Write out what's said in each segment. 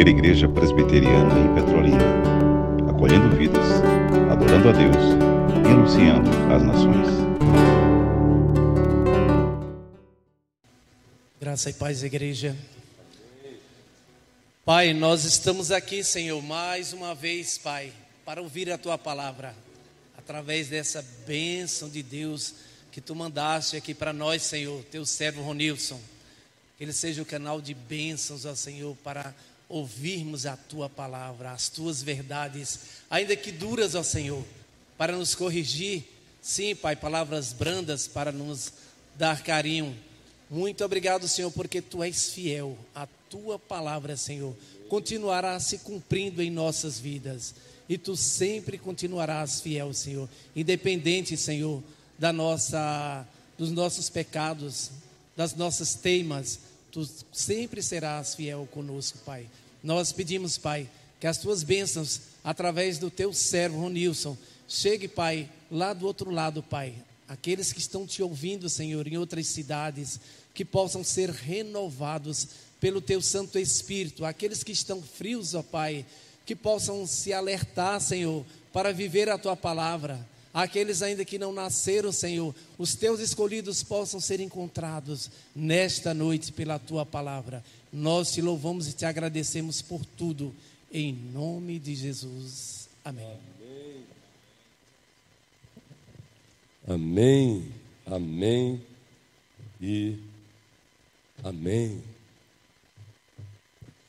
primeira igreja presbiteriana em Petrolina, acolhendo vidas, adorando a Deus e anunciando as nações. Graça e paz, igreja. Pai, nós estamos aqui, Senhor, mais uma vez, Pai, para ouvir a tua palavra, através dessa bênção de Deus que tu mandaste aqui para nós, Senhor, teu servo Ronilson. Que ele seja o canal de bênçãos, ó Senhor, para ouvirmos a tua palavra, as tuas verdades, ainda que duras, ó Senhor, para nos corrigir. Sim, Pai, palavras brandas para nos dar carinho. Muito obrigado, Senhor, porque tu és fiel. A tua palavra, Senhor, continuará se cumprindo em nossas vidas. E tu sempre continuarás fiel, Senhor, independente, Senhor, da nossa dos nossos pecados, das nossas teimas, tu sempre serás fiel conosco, Pai. Nós pedimos, Pai, que as tuas bênçãos, através do teu servo Ronilson, chegue, Pai, lá do outro lado, Pai. Aqueles que estão te ouvindo, Senhor, em outras cidades, que possam ser renovados pelo teu Santo Espírito. Aqueles que estão frios, ó Pai, que possam se alertar, Senhor, para viver a tua palavra. Aqueles ainda que não nasceram, Senhor, os teus escolhidos possam ser encontrados nesta noite pela tua palavra. Nós te louvamos e te agradecemos por tudo, em nome de Jesus. Amém. Amém, amém e amém.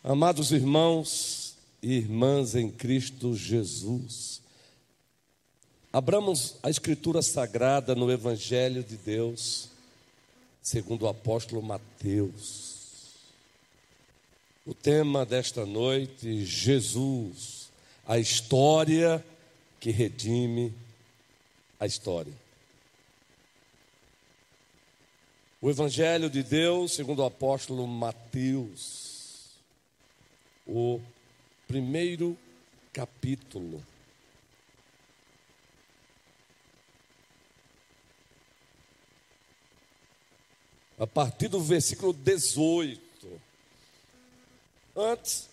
Amados irmãos e irmãs em Cristo Jesus, abramos a Escritura Sagrada no Evangelho de Deus, segundo o apóstolo Mateus. O tema desta noite, Jesus, a história que redime a história. O Evangelho de Deus, segundo o apóstolo Mateus, o primeiro capítulo. A partir do versículo 18. Antes,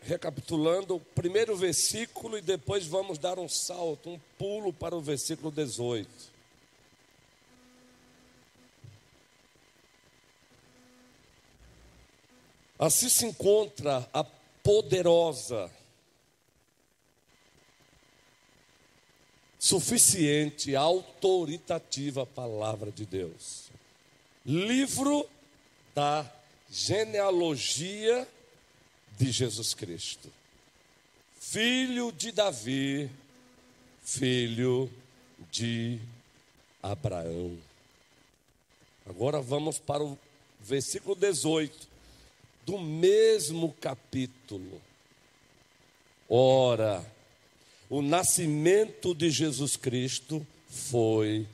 recapitulando o primeiro versículo e depois vamos dar um salto, um pulo para o versículo 18. Assim se encontra a poderosa, suficiente, autoritativa palavra de Deus. Livro da genealogia de Jesus Cristo. Filho de Davi, filho de Abraão. Agora vamos para o versículo 18 do mesmo capítulo. Ora, o nascimento de Jesus Cristo foi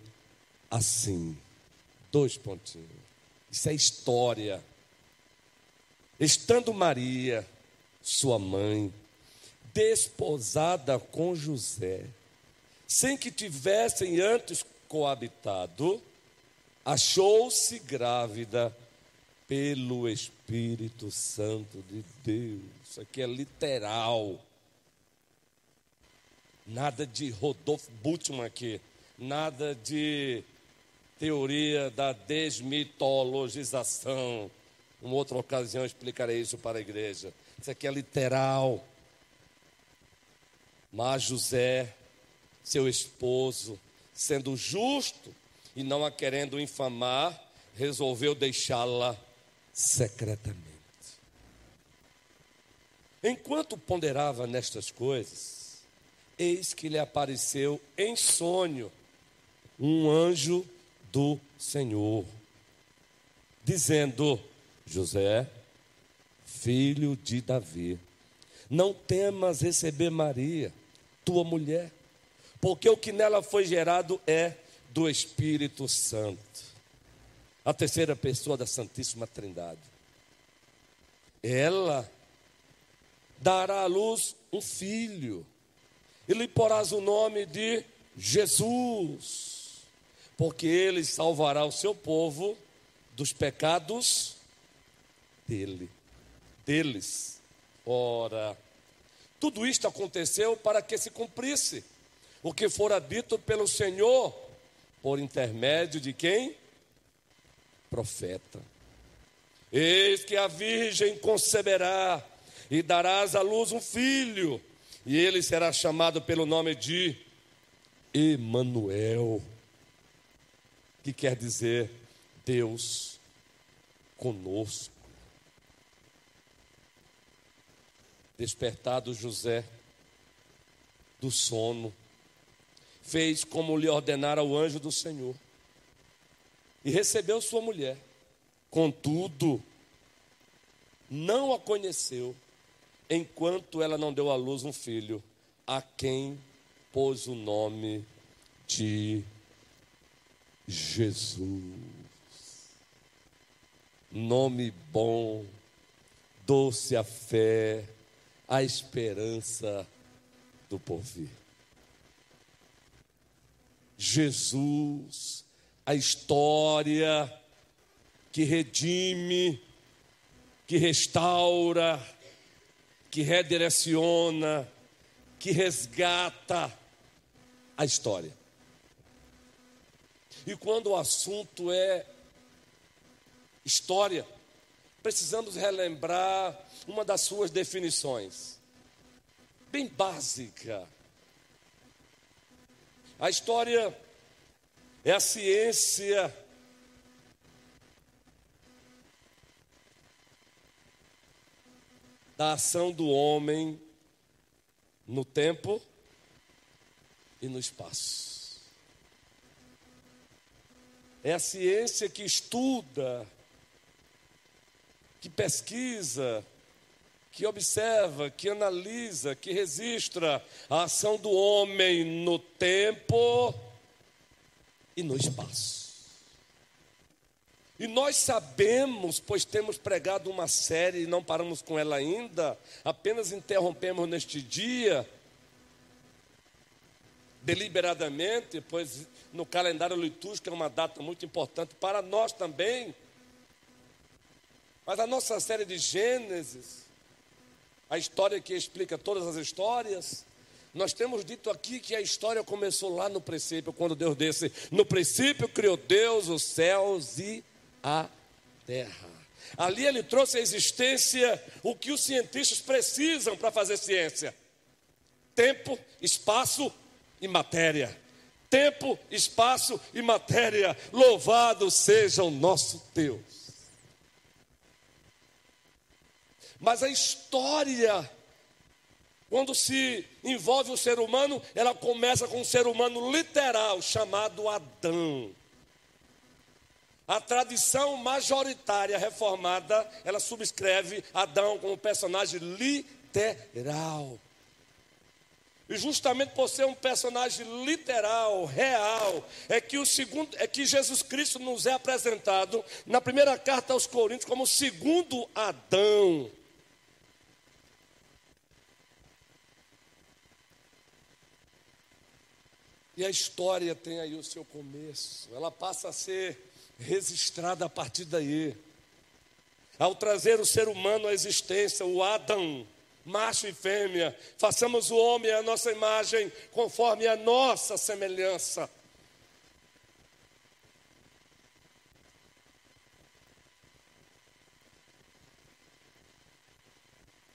assim. Dois pontinhos. Isso é história. Estando Maria, sua mãe, desposada com José, sem que tivessem antes coabitado, achou-se grávida pelo Espírito Santo de Deus. Isso aqui é literal. Nada de Rodolfo Bultmann aqui. Nada de teoria da desmitologização. Uma outra ocasião eu explicarei isso para a igreja. Isso aqui é literal. Mas José, seu esposo, sendo justo e não a querendo infamar, resolveu deixá-la secretamente. Enquanto ponderava nestas coisas, eis que lhe apareceu em sonho um anjo do Senhor, dizendo: José, filho de Davi, não temas receber Maria, tua mulher, porque o que nela foi gerado é do Espírito Santo a terceira pessoa da Santíssima Trindade. Ela dará à luz um filho, e lhe porás o nome de Jesus, porque ele salvará o seu povo dos pecados dele, deles. Ora, tudo isto aconteceu para que se cumprisse o que fora dito pelo Senhor por intermédio de quem? Profeta. Eis que a virgem conceberá e darás à luz um filho, e ele será chamado pelo nome de Emanuel, que quer dizer Deus conosco. Despertado José do sono, fez como lhe ordenara o anjo do Senhor e recebeu sua mulher. Contudo, não a conheceu enquanto ela não deu à luz um filho, a quem pôs o nome de Jesus. Nome bom, doce a fé, a esperança do porvir. Jesus, a história que redime, que restaura, que redireciona, que resgata a história. E quando o assunto é história, precisamos relembrar uma das suas definições, bem básica a história é a ciência da ação do homem no tempo e no espaço. É a ciência que estuda, que pesquisa, que observa, que analisa, que registra a ação do homem no tempo e no espaço. E nós sabemos, pois temos pregado uma série e não paramos com ela ainda, apenas interrompemos neste dia, deliberadamente, pois no calendário litúrgico é uma data muito importante para nós também. Mas a nossa série de Gênesis a história que explica todas as histórias. Nós temos dito aqui que a história começou lá no princípio, quando Deus disse: No princípio criou Deus os céus e a terra. Ali ele trouxe à existência o que os cientistas precisam para fazer ciência: tempo, espaço e matéria. Tempo, espaço e matéria. Louvado seja o nosso Deus. Mas a história, quando se envolve o ser humano, ela começa com um ser humano literal chamado Adão. A tradição majoritária reformada, ela subscreve Adão como personagem literal. E justamente por ser um personagem literal, real, é que o segundo, é que Jesus Cristo nos é apresentado na primeira carta aos Coríntios como o segundo Adão. E a história tem aí o seu começo, ela passa a ser registrada a partir daí. Ao trazer o ser humano à existência, o Adão, macho e fêmea, façamos o homem à nossa imagem, conforme a nossa semelhança.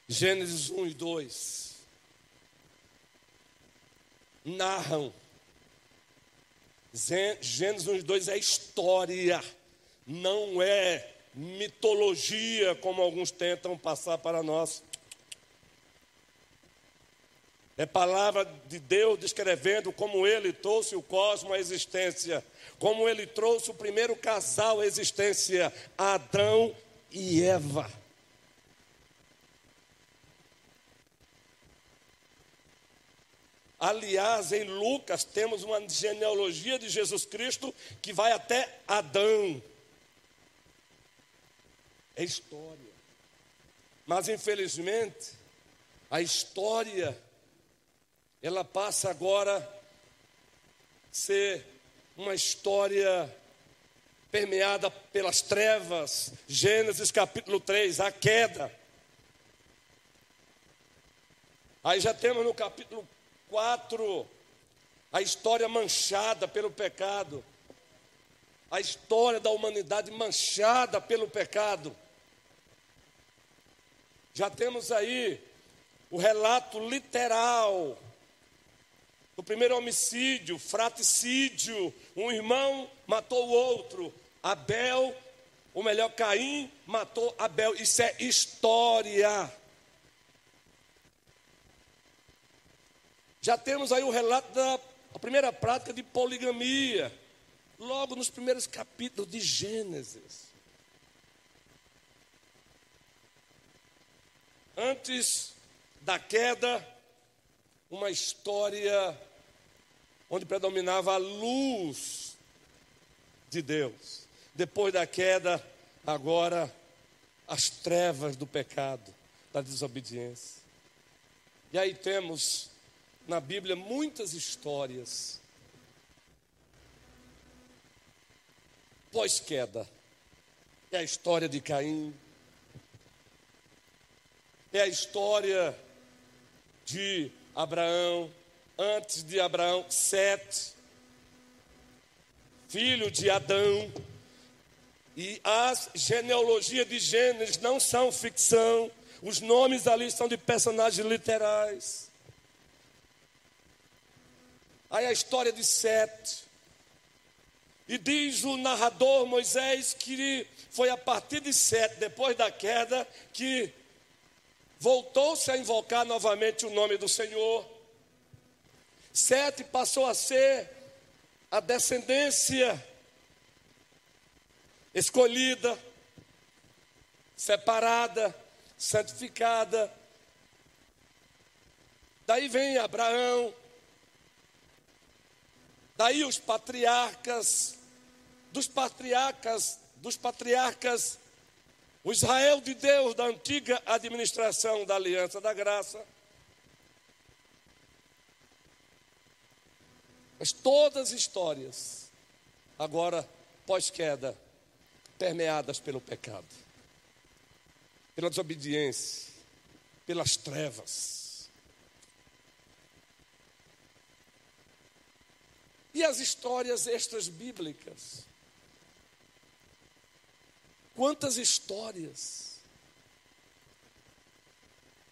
Gênesis 1 e 2 narram Gênesis 1 e 2 é história, não é mitologia, como alguns tentam passar para nós. É palavra de Deus descrevendo como ele trouxe o cosmos à existência, como ele trouxe o primeiro casal à existência, Adão e Eva. Aliás, em Lucas temos uma genealogia de Jesus Cristo que vai até Adão. É história. Mas infelizmente, a história ela passa agora a ser uma história permeada pelas trevas. Gênesis capítulo 3, a queda. Aí já temos no capítulo 4 a história manchada pelo pecado. A história da humanidade manchada pelo pecado. Já temos aí o relato literal do primeiro homicídio, fraticídio. Um irmão matou o outro. Abel, ou melhor, Caim matou Abel. Isso é história. Já temos aí o relato da primeira prática de poligamia, logo nos primeiros capítulos de Gênesis. Antes da queda, uma história onde predominava a luz de Deus. Depois da queda, agora as trevas do pecado, da desobediência. E aí temos na Bíblia muitas histórias pós-queda. É a história de Caim, é a história de Abraão, antes de Abraão, Sete, filho de Adão. E as genealogias de Gênesis não são ficção, os nomes ali são de personagens literais. Aí a história de Sete. E diz o narrador Moisés que foi a partir de Sete, depois da queda, que voltou-se a invocar novamente o nome do Senhor. Sete passou a ser a descendência escolhida, separada, santificada. Daí vem Abraão, Daí os patriarcas, dos patriarcas, dos patriarcas, o Israel de Deus da antiga administração da Aliança da Graça. Mas todas as histórias, agora pós-queda, permeadas pelo pecado, pela desobediência, pelas trevas. E as histórias extras bíblicas? Quantas histórias?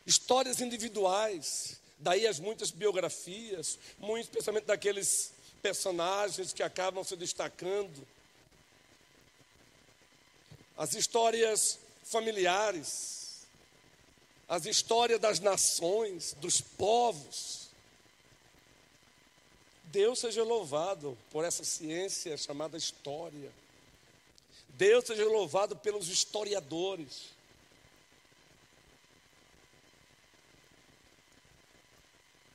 Histórias individuais, daí as muitas biografias, muito especialmente daqueles personagens que acabam se destacando. As histórias familiares, as histórias das nações, dos povos. Deus seja louvado por essa ciência chamada história. Deus seja louvado pelos historiadores.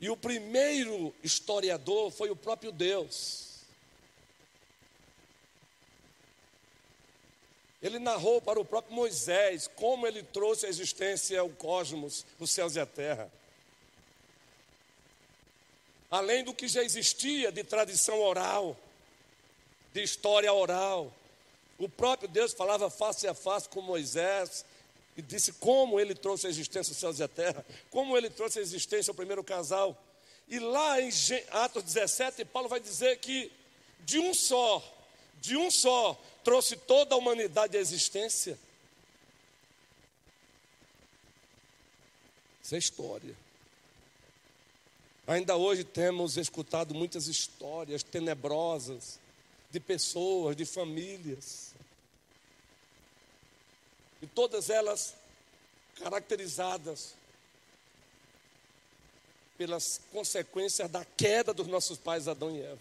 E o primeiro historiador foi o próprio Deus. Ele narrou para o próprio Moisés como ele trouxe à existência o cosmos, os céus e a terra além do que já existia de tradição oral, de história oral. O próprio Deus falava face a face com Moisés e disse como ele trouxe a existência os céus e a terra, como ele trouxe a existência o primeiro casal. E lá em Atos 17, Paulo vai dizer que de um só, de um só, trouxe toda a humanidade à existência. Isso é história. Ainda hoje temos escutado muitas histórias tenebrosas de pessoas, de famílias. E todas elas caracterizadas pelas consequências da queda dos nossos pais Adão e Eva.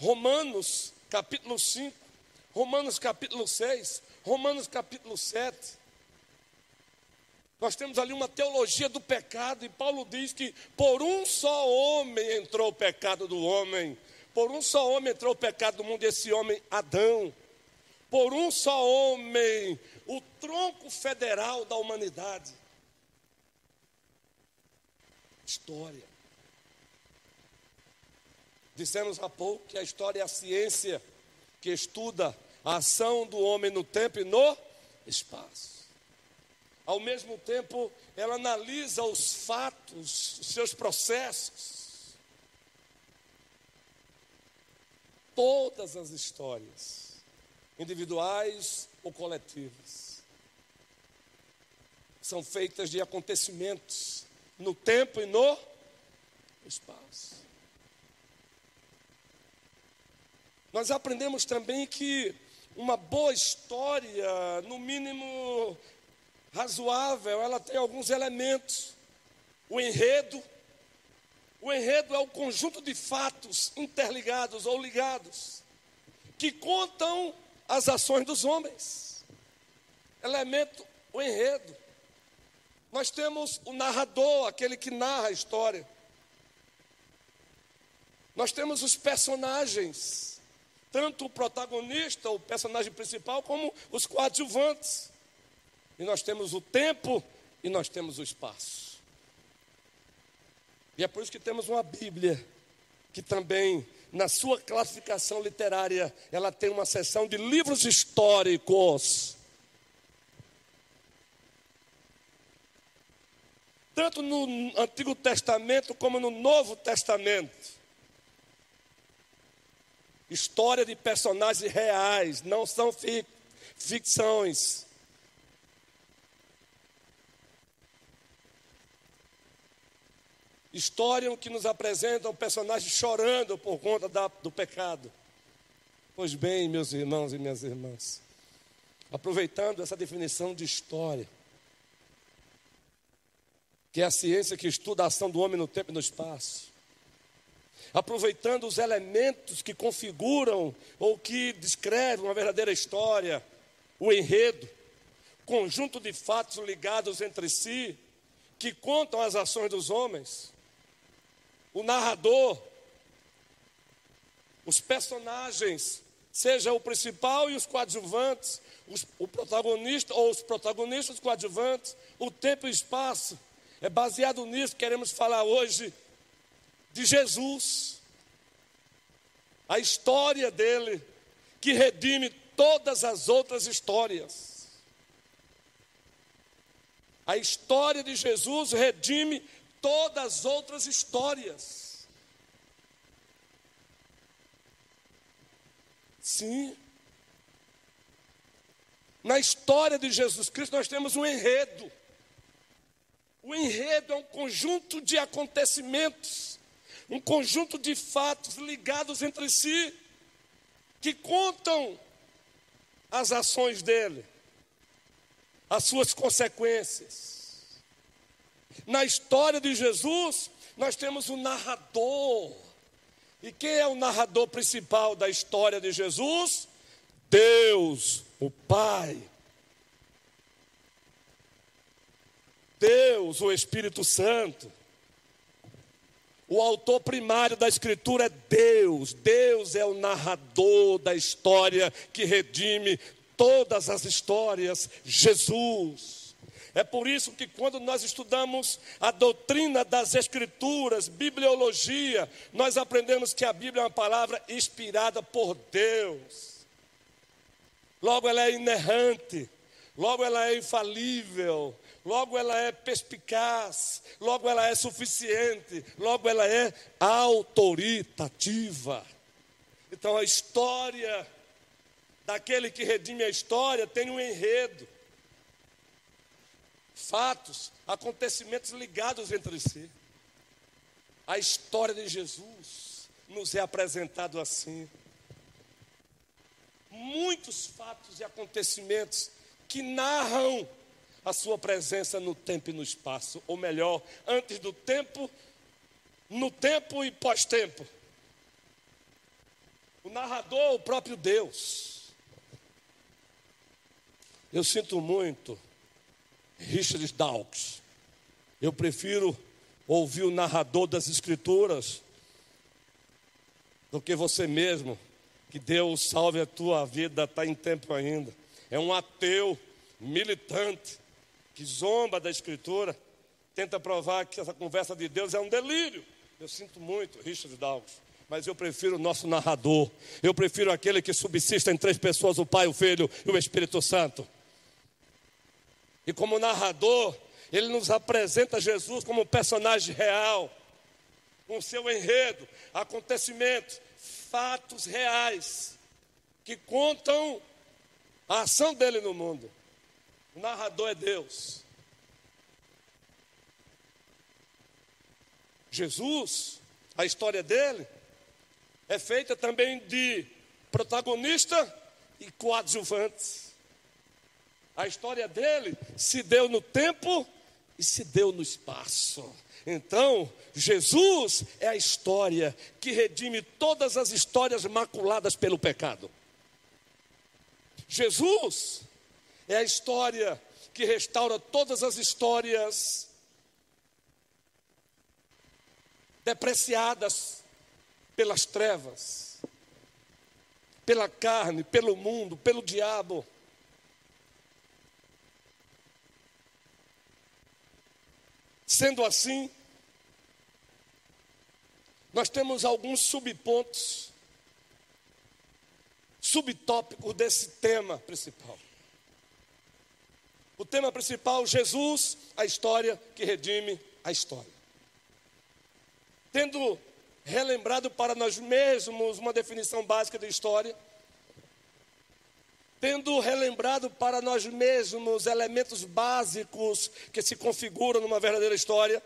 Romanos capítulo 5, Romanos capítulo 6, Romanos capítulo 7 nós temos ali uma teologia do pecado, e Paulo diz que por um só homem entrou o pecado do homem, por um só homem entrou o pecado do mundo, esse homem, Adão. Por um só homem, o tronco federal da humanidade. História. Dissemos há pouco que a história é a ciência que estuda a ação do homem no tempo e no espaço. Ao mesmo tempo, ela analisa os fatos, os seus processos. Todas as histórias, individuais ou coletivas, são feitas de acontecimentos no tempo e no espaço. Nós aprendemos também que uma boa história, no mínimo razoável, ela tem alguns elementos. O enredo, o enredo é o conjunto de fatos interligados ou ligados que contam as ações dos homens. Elemento, o enredo. Nós temos o narrador, aquele que narra a história. Nós temos os personagens, tanto o protagonista, o personagem principal, como os coadjuvantes. E nós temos o tempo e nós temos o espaço. E é por isso que temos uma Bíblia que também, na sua classificação literária, ela tem uma seção de livros históricos. Tanto no Antigo Testamento como no Novo Testamento. História de personagens reais, não são ficções. História que nos apresenta um personagem chorando por conta da, do pecado. Pois bem, meus irmãos e minhas irmãs, aproveitando essa definição de história, que é a ciência que estuda a ação do homem no tempo e no espaço, aproveitando os elementos que configuram ou que descrevem uma verdadeira história, o enredo, conjunto de fatos ligados entre si, que contam as ações dos homens, o narrador, os personagens, seja o principal e os coadjuvantes, os, o protagonista ou os protagonistas, os coadjuvantes, o tempo e o espaço. É baseado nisso que queremos falar hoje de Jesus. A história dele que redime todas as outras histórias. A história de Jesus redime todas as outras histórias. Sim. Na história de Jesus Cristo nós temos um enredo. O enredo é um conjunto de acontecimentos, um conjunto de fatos ligados entre si, que contam as ações dele, as suas consequências. Na história de Jesus, nós temos um narrador. E quem é o narrador principal da história de Jesus? Deus, o Pai. Deus, o Espírito Santo. O autor primário da Escritura é Deus. Deus é o narrador da história que redime todas as histórias. Jesus. É por isso que quando nós estudamos a doutrina das Escrituras, bibliologia, nós aprendemos que a Bíblia é uma palavra inspirada por Deus. Logo ela é inerrante, logo ela é infalível, logo ela é perspicaz, logo ela é suficiente, logo ela é autoritativa. Então a história daquele que redime a história tem um enredo fatos, acontecimentos ligados entre si. A história de Jesus nos é apresentado assim. Muitos fatos e acontecimentos que narram a sua presença no tempo e no espaço, ou melhor, antes do tempo, no tempo e pós-tempo. O narrador, o próprio Deus. Eu sinto muito Richard Dawkins. Eu prefiro ouvir o narrador das Escrituras do que você mesmo. Que Deus salve a tua vida, está em tempo ainda. É um ateu militante que zomba da Escritura, tenta provar que essa conversa de Deus é um delírio. Eu sinto muito, Richard Dawkins mas eu prefiro o nosso narrador. Eu prefiro aquele que subsiste em três pessoas: o Pai, o Filho e o Espírito Santo. E como narrador, ele nos apresenta Jesus como um personagem real, com seu enredo, acontecimentos, fatos reais, que contam a ação dele no mundo. O narrador é Deus. Jesus, a história dele, é feita também de protagonista e coadjuvantes. A história dele se deu no tempo e se deu no espaço. Então, Jesus é a história que redime todas as histórias maculadas pelo pecado. Jesus é a história que restaura todas as histórias depreciadas pelas trevas, pela carne, pelo mundo, pelo diabo. Sendo assim, nós temos alguns subpontos, subtópicos desse tema principal. O tema principal, Jesus, a história que redime a história. Tendo relembrado para nós mesmos uma definição básica de história, tendo relembrado para nós mesmos elementos básicos que se configuram numa verdadeira história,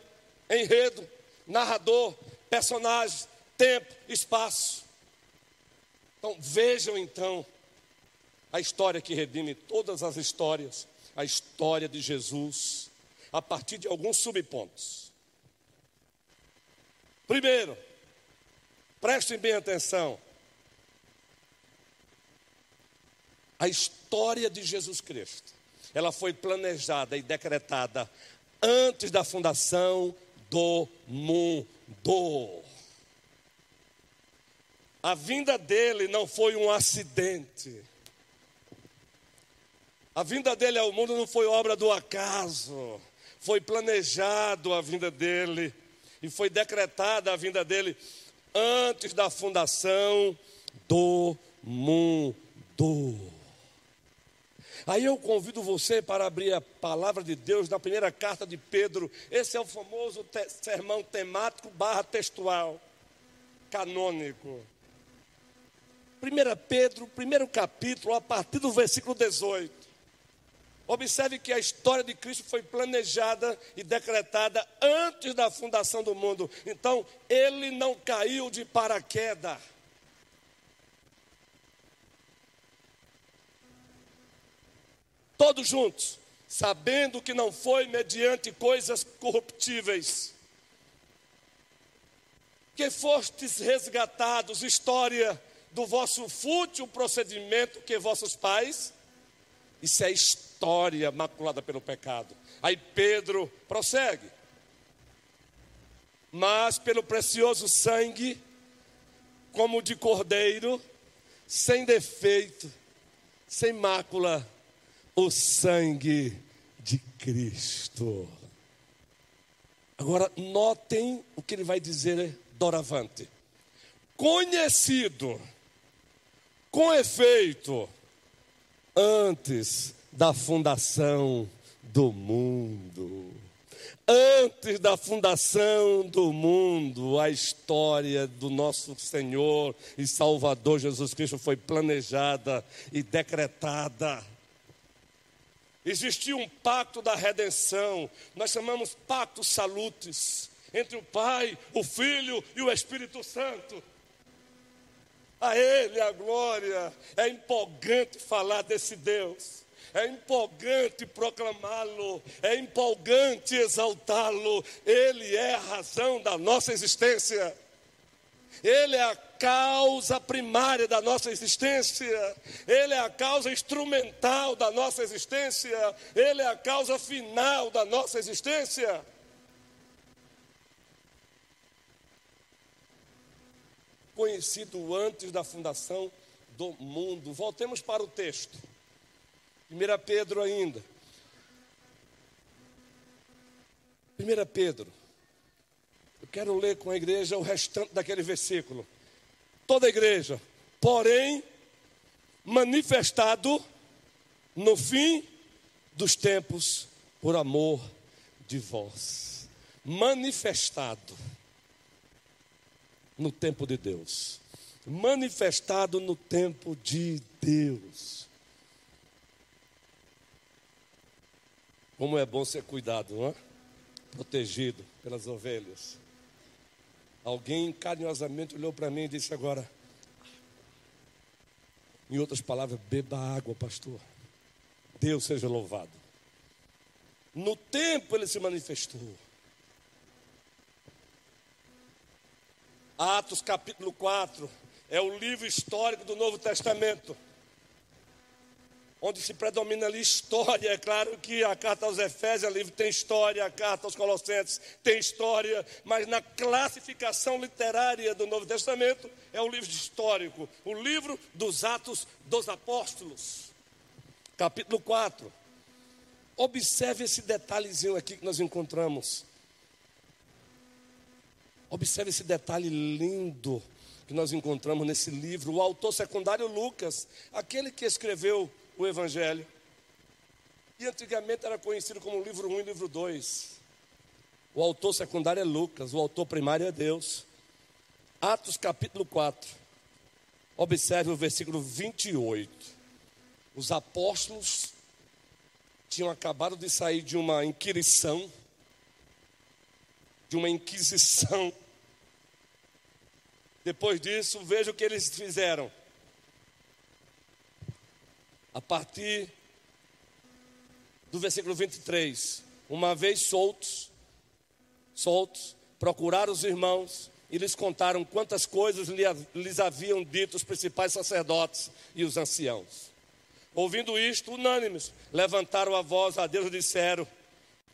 enredo, narrador, personagem, tempo, espaço. Então vejam então a história que redime todas as histórias, a história de Jesus, a partir de alguns subpontos. Primeiro, prestem bem atenção. A história de Jesus Cristo, ela foi planejada e decretada antes da fundação do mundo. A vinda dele não foi um acidente. A vinda dele ao mundo não foi obra do acaso. Foi planejado a vinda dele e foi decretada a vinda dele antes da fundação do mundo. Aí eu convido você para abrir a palavra de Deus na primeira carta de Pedro. Esse é o famoso te sermão temático barra textual, canônico. 1 Pedro, primeiro capítulo, a partir do versículo 18. Observe que a história de Cristo foi planejada e decretada antes da fundação do mundo. Então, ele não caiu de paraquedas. Todos juntos, sabendo que não foi mediante coisas corruptíveis que fostes resgatados, história do vosso fútil procedimento que vossos pais isso é história maculada pelo pecado. Aí Pedro prossegue. Mas pelo precioso sangue, como de cordeiro, sem defeito, sem mácula, o sangue de Cristo. Agora, notem o que ele vai dizer doravante. Conhecido, com efeito, antes da fundação do mundo. Antes da fundação do mundo, a história do nosso Senhor e Salvador Jesus Cristo foi planejada e decretada. Existia um pacto da redenção, nós chamamos pacto salutes, entre o Pai, o Filho e o Espírito Santo. A Ele a glória. É empolgante falar desse Deus. É empolgante proclamá-lo, é empolgante exaltá-lo. Ele é a razão da nossa existência. Ele é a causa primária da nossa existência, Ele é a causa instrumental da nossa existência, Ele é a causa final da nossa existência. conhecido antes da fundação do mundo. Voltemos para o texto. 1 Pedro ainda. 1 Pedro. Quero ler com a igreja o restante daquele versículo. Toda a igreja, porém, manifestado no fim dos tempos por amor de vós, manifestado no tempo de Deus. Manifestado no tempo de Deus. Como é bom ser cuidado, não é? Protegido pelas ovelhas. Alguém carinhosamente olhou para mim e disse agora, em outras palavras, beba água, pastor. Deus seja louvado. No tempo ele se manifestou. Atos capítulo 4 é o livro histórico do Novo Testamento. Onde se predomina ali história. É claro que a carta aos Efésios é livro tem história, a carta aos Colossenses tem história, mas na classificação literária do Novo Testamento é o livro histórico, o livro dos Atos dos Apóstolos. Capítulo 4. Observe esse detalhezinho aqui que nós encontramos. Observe esse detalhe lindo que nós encontramos nesse livro. O autor secundário Lucas, aquele que escreveu o Evangelho. E antigamente era conhecido como livro 1 e livro 2. O autor secundário é Lucas, o autor primário é Deus. Atos capítulo 4. Observe o versículo 28. Os apóstolos tinham acabado de sair de uma inquirição de uma inquisição. Depois disso, veja o que eles fizeram. A partir do versículo 23, uma vez soltos, soltos, procuraram os irmãos e lhes contaram quantas coisas lhes haviam dito os principais sacerdotes e os anciãos. Ouvindo isto, unânimes, levantaram a voz a Deus e disseram: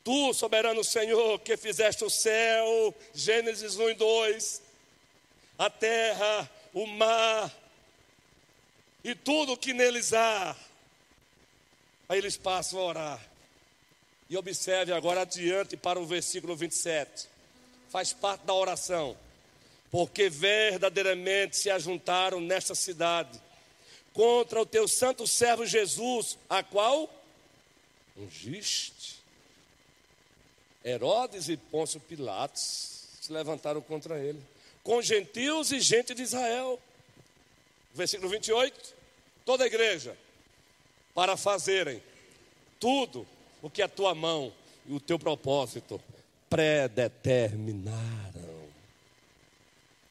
Tu, soberano Senhor, que fizeste o céu, Gênesis 1 e 2, a terra, o mar e tudo o que neles há. Aí eles passam a orar. E observe agora adiante para o versículo 27. Faz parte da oração. Porque verdadeiramente se ajuntaram nesta cidade contra o teu santo servo Jesus, a qual ungiste Herodes e Pôncio Pilatos se levantaram contra ele, com gentios e gente de Israel. Versículo 28. Toda a igreja, para fazerem tudo o que a tua mão e o teu propósito predeterminaram.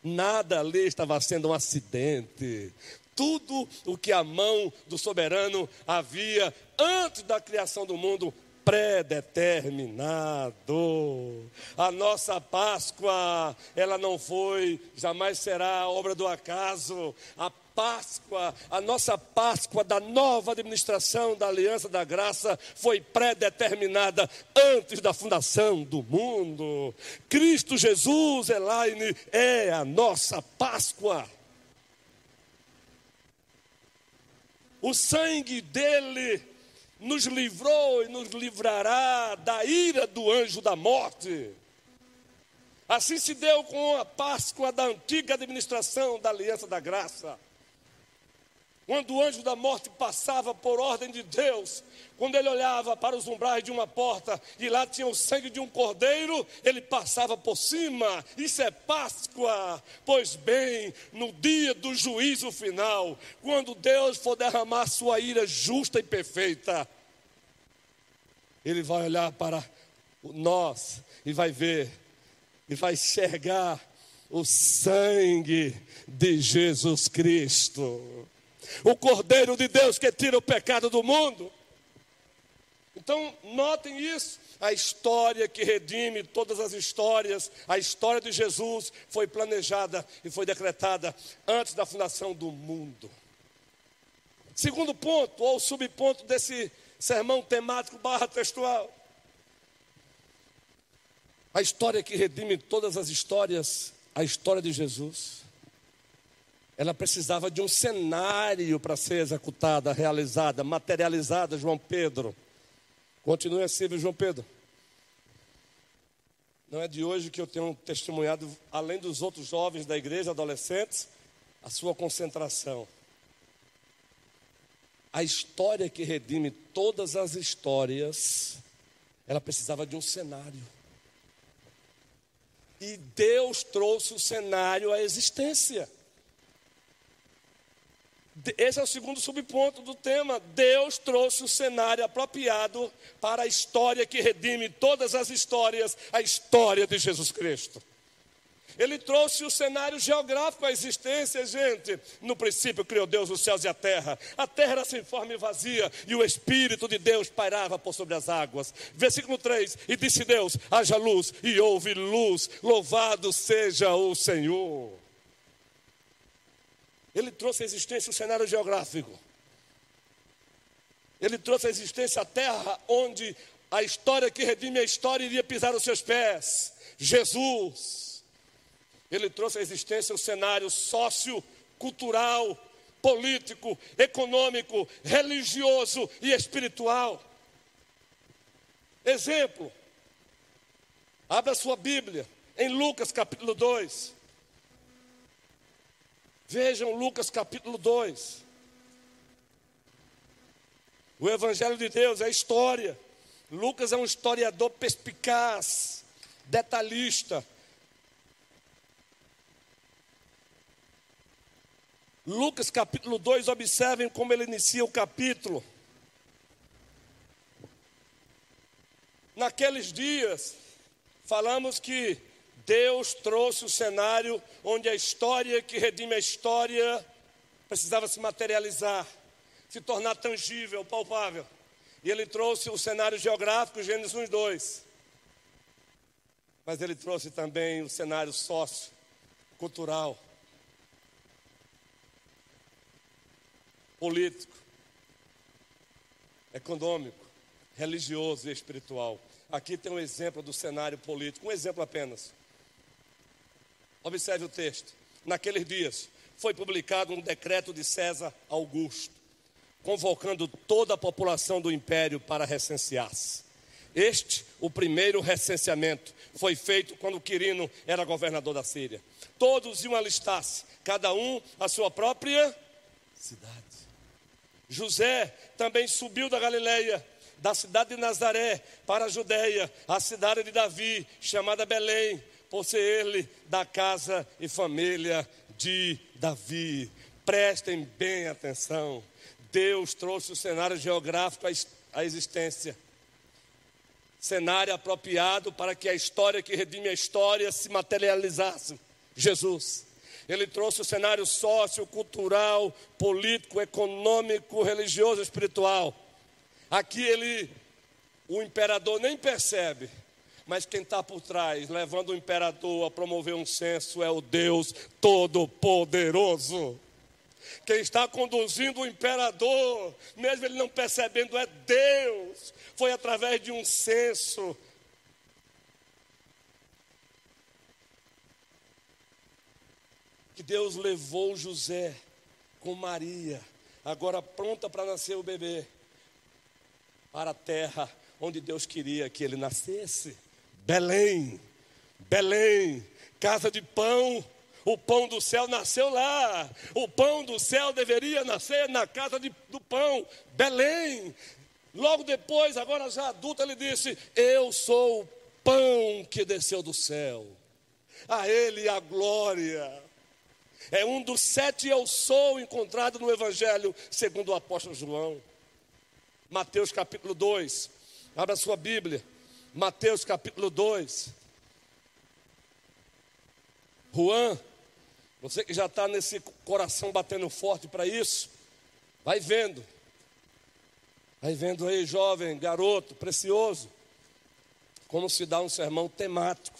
Nada ali estava sendo um acidente. Tudo o que a mão do soberano havia antes da criação do mundo predeterminado. A nossa Páscoa, ela não foi, jamais será obra do acaso. A Páscoa, a nossa Páscoa da nova administração da Aliança da Graça foi predeterminada antes da fundação do mundo. Cristo Jesus, Elaine, é a nossa Páscoa. O sangue dele nos livrou e nos livrará da ira do anjo da morte. Assim se deu com a Páscoa da antiga administração da Aliança da Graça. Quando o anjo da morte passava por ordem de Deus, quando ele olhava para os umbrais de uma porta e lá tinha o sangue de um cordeiro, ele passava por cima. Isso é Páscoa. Pois bem, no dia do juízo final, quando Deus for derramar sua ira justa e perfeita, ele vai olhar para nós e vai ver, e vai enxergar o sangue de Jesus Cristo o Cordeiro de Deus que tira o pecado do mundo. Então, notem isso. A história que redime todas as histórias, a história de Jesus foi planejada e foi decretada antes da fundação do mundo. Segundo ponto, ou subponto desse sermão temático barra textual. A história que redime todas as histórias, a história de Jesus ela precisava de um cenário para ser executada, realizada, materializada, João Pedro. Continue assim, João Pedro. Não é de hoje que eu tenho testemunhado, além dos outros jovens da igreja, adolescentes, a sua concentração. A história que redime todas as histórias ela precisava de um cenário. E Deus trouxe o cenário à existência. Esse é o segundo subponto do tema. Deus trouxe o cenário apropriado para a história que redime todas as histórias, a história de Jesus Cristo. Ele trouxe o cenário geográfico à existência, gente. No princípio criou Deus os céus e a terra. A terra era sem forma e vazia, e o Espírito de Deus pairava por sobre as águas. Versículo 3: E disse Deus: haja luz, e houve luz. Louvado seja o Senhor. Ele trouxe à existência o cenário geográfico. Ele trouxe à existência a terra onde a história que redime a história iria pisar os seus pés. Jesus. Ele trouxe à existência o cenário sociocultural, político, econômico, religioso e espiritual. Exemplo. Abra sua Bíblia em Lucas capítulo 2. Vejam Lucas capítulo 2. O Evangelho de Deus é história. Lucas é um historiador perspicaz, detalhista. Lucas capítulo 2, observem como ele inicia o capítulo. Naqueles dias, falamos que Deus trouxe o cenário onde a história que redime a história precisava se materializar, se tornar tangível, palpável. E ele trouxe o cenário geográfico, Gênesis 1 2. Mas ele trouxe também o cenário sócio, cultural, político, econômico, religioso e espiritual. Aqui tem um exemplo do cenário político, um exemplo apenas. Observe o texto. Naqueles dias foi publicado um decreto de César Augusto, convocando toda a população do império para recensear-se. Este, o primeiro recenseamento, foi feito quando Quirino era governador da Síria. Todos iam alistar-se, cada um a sua própria cidade. José também subiu da Galileia, da cidade de Nazaré, para a Judéia, a cidade de Davi, chamada Belém por ser ele da casa e família de Davi. Prestem bem atenção. Deus trouxe o cenário geográfico à existência. Cenário apropriado para que a história que redime a história se materializasse. Jesus. Ele trouxe o cenário sociocultural, político, econômico, religioso, espiritual. Aqui ele, o imperador nem percebe, mas quem está por trás, levando o imperador a promover um censo, é o Deus Todo-Poderoso. Quem está conduzindo o imperador, mesmo ele não percebendo, é Deus. Foi através de um censo. Que Deus levou José com Maria, agora pronta para nascer o bebê, para a terra onde Deus queria que ele nascesse. Belém, Belém, casa de pão. O pão do céu nasceu lá. O pão do céu deveria nascer na casa de, do pão, Belém. Logo depois, agora já adulto, ele disse: Eu sou o pão que desceu do céu. A Ele a glória. É um dos sete eu sou encontrado no Evangelho, segundo o apóstolo João. Mateus capítulo 2. Abra sua Bíblia. Mateus capítulo 2. Juan, você que já está nesse coração batendo forte para isso, vai vendo. Vai vendo aí, jovem, garoto, precioso, como se dá um sermão temático.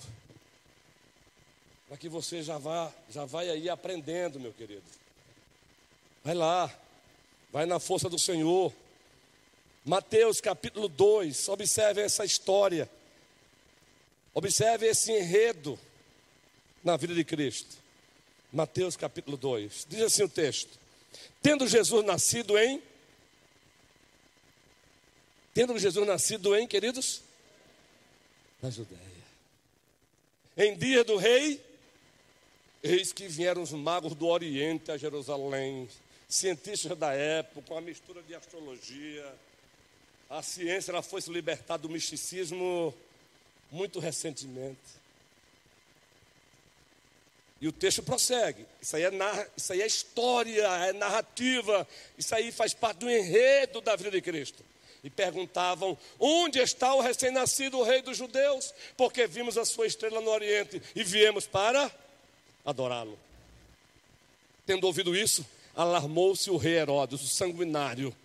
Para que você já vá, já vai aí aprendendo, meu querido. Vai lá, vai na força do Senhor. Mateus capítulo 2, observe essa história. Observe esse enredo na vida de Cristo. Mateus capítulo 2. Diz assim o texto: Tendo Jesus nascido em Tendo Jesus nascido em, queridos, na Judéia. Em dia do rei, eis que vieram os magos do Oriente a Jerusalém, cientistas da época, com a mistura de astrologia, A ciência ela foi se libertar do misticismo muito recentemente. E o texto prossegue. Isso aí, é isso aí é história, é narrativa. Isso aí faz parte do enredo da vida de Cristo. E perguntavam: onde está o recém-nascido, rei dos judeus? Porque vimos a sua estrela no Oriente e viemos para adorá-lo. Tendo ouvido isso, alarmou-se o rei Herodes, o sanguinário.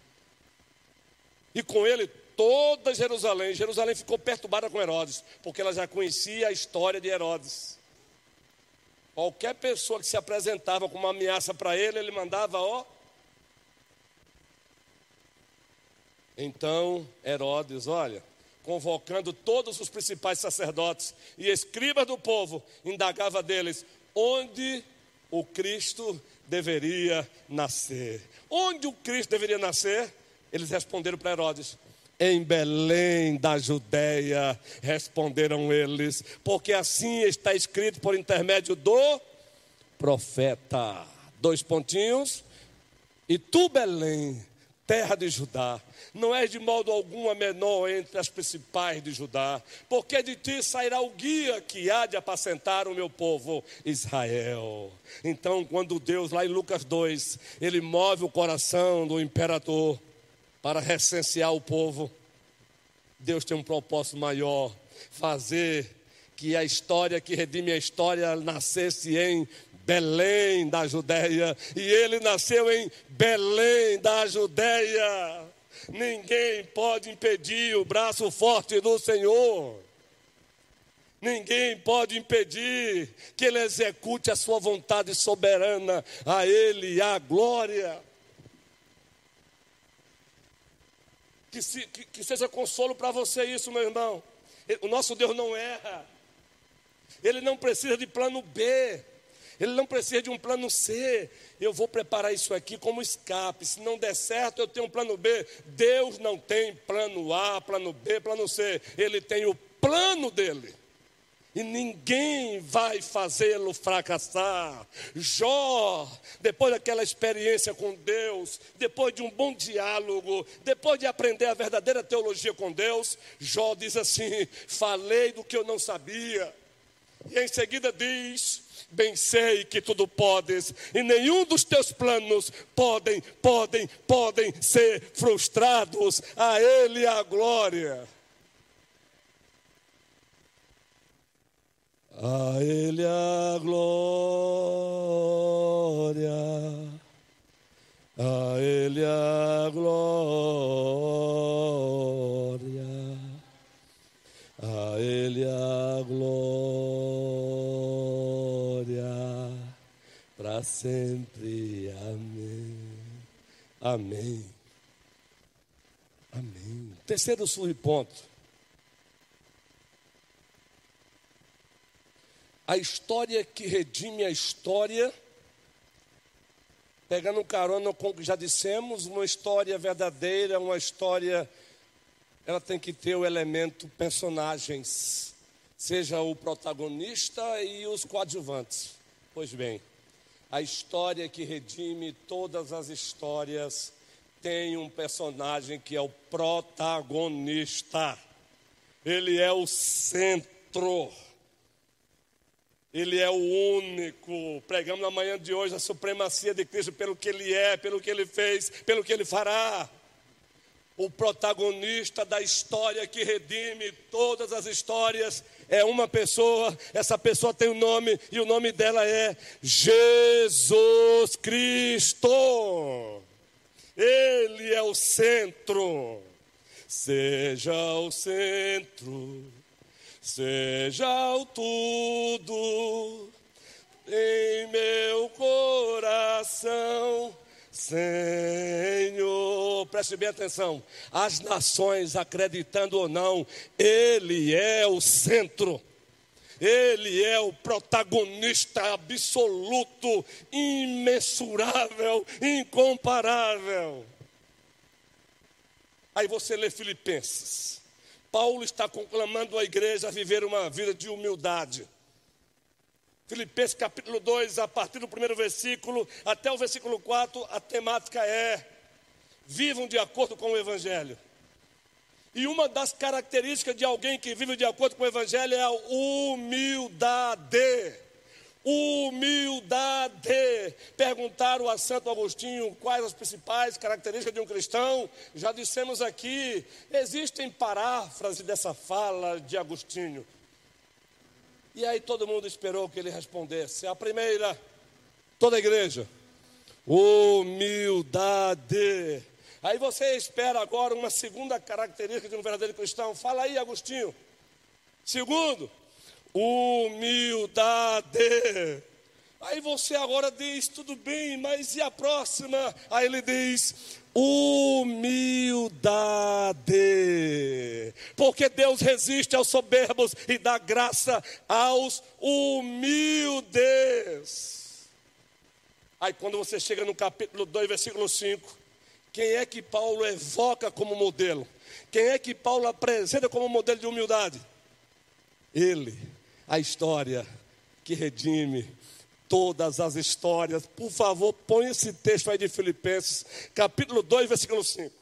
E com ele toda Jerusalém. Jerusalém ficou perturbada com Herodes, porque ela já conhecia a história de Herodes. Qualquer pessoa que se apresentava com uma ameaça para ele, ele mandava, ó. Então, Herodes, olha, convocando todos os principais sacerdotes e escribas do povo, indagava deles onde o Cristo deveria nascer. Onde o Cristo deveria nascer? Eles responderam para Herodes: em Belém da Judéia, responderam eles, porque assim está escrito por intermédio do profeta. Dois pontinhos. E tu, Belém, terra de Judá, não és de modo algum a menor entre as principais de Judá, porque de ti sairá o guia que há de apacentar o meu povo Israel. Então, quando Deus, lá em Lucas 2, ele move o coração do imperador, para recensear o povo. Deus tem um propósito maior: fazer que a história que redime a história nascesse em Belém da Judéia. E ele nasceu em Belém da Judéia. Ninguém pode impedir o braço forte do Senhor. Ninguém pode impedir que ele execute a sua vontade soberana. A ele a glória. Que, se, que, que seja consolo para você isso, meu irmão. O nosso Deus não erra. Ele não precisa de plano B. Ele não precisa de um plano C. Eu vou preparar isso aqui como escape. Se não der certo, eu tenho um plano B. Deus não tem plano A, plano B, plano C. Ele tem o plano dele. E ninguém vai fazê-lo fracassar. Jó, depois daquela experiência com Deus, depois de um bom diálogo, depois de aprender a verdadeira teologia com Deus, Jó diz assim: Falei do que eu não sabia. E em seguida diz: Bem sei que tudo podes, e nenhum dos teus planos podem, podem, podem ser frustrados. A Ele a glória. A Ele a glória, a Ele a glória, a Ele a glória, para sempre. Amém. Amém. Amém. Terceiro subponto. A história que redime a história, pegando carona com o que já dissemos, uma história verdadeira, uma história, ela tem que ter o elemento personagens, seja o protagonista e os coadjuvantes. Pois bem, a história que redime todas as histórias tem um personagem que é o protagonista. Ele é o centro. Ele é o único. Pregamos na manhã de hoje a supremacia de Cristo pelo que ele é, pelo que ele fez, pelo que ele fará. O protagonista da história que redime todas as histórias é uma pessoa, essa pessoa tem um nome e o nome dela é Jesus Cristo. Ele é o centro. Seja o centro seja o tudo em meu coração. Senhor, preste bem atenção. As nações, acreditando ou não, Ele é o centro. Ele é o protagonista absoluto, imensurável, incomparável. Aí você lê Filipenses. Paulo está conclamando a igreja a viver uma vida de humildade. Filipenses capítulo 2, a partir do primeiro versículo até o versículo 4, a temática é: vivam de acordo com o Evangelho. E uma das características de alguém que vive de acordo com o Evangelho é a humildade. Humildade. Perguntaram a Santo Agostinho quais as principais características de um cristão. Já dissemos aqui, existem paráfrases dessa fala de Agostinho. E aí todo mundo esperou que ele respondesse. A primeira, toda a igreja. Humildade. Aí você espera agora uma segunda característica de um verdadeiro cristão. Fala aí, Agostinho. Segundo, humildade. Aí você agora diz, tudo bem, mas e a próxima? Aí ele diz, humildade. Porque Deus resiste aos soberbos e dá graça aos humildes. Aí quando você chega no capítulo 2, versículo 5, quem é que Paulo evoca como modelo? Quem é que Paulo apresenta como modelo de humildade? Ele, a história que redime todas as histórias. Por favor, põe esse texto aí de Filipenses, capítulo 2, versículo 5.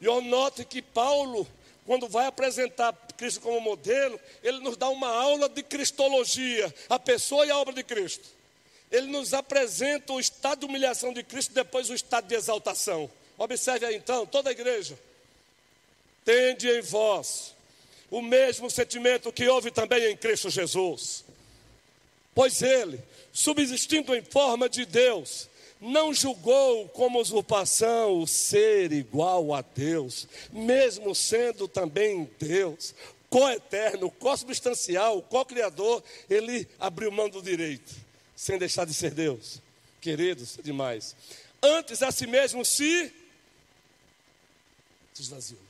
E eu note que Paulo, quando vai apresentar Cristo como modelo, ele nos dá uma aula de cristologia, a pessoa e a obra de Cristo ele nos apresenta o estado de humilhação de Cristo, depois o estado de exaltação. Observe aí então, toda a igreja. Tende em vós o mesmo sentimento que houve também em Cristo Jesus. Pois ele, subsistindo em forma de Deus, não julgou como usurpação o ser igual a Deus, mesmo sendo também Deus, co-eterno, co-substancial, co-criador, ele abriu mão do direito sem deixar de ser Deus. Queridos, demais. Antes a si mesmo se, se esvaziou.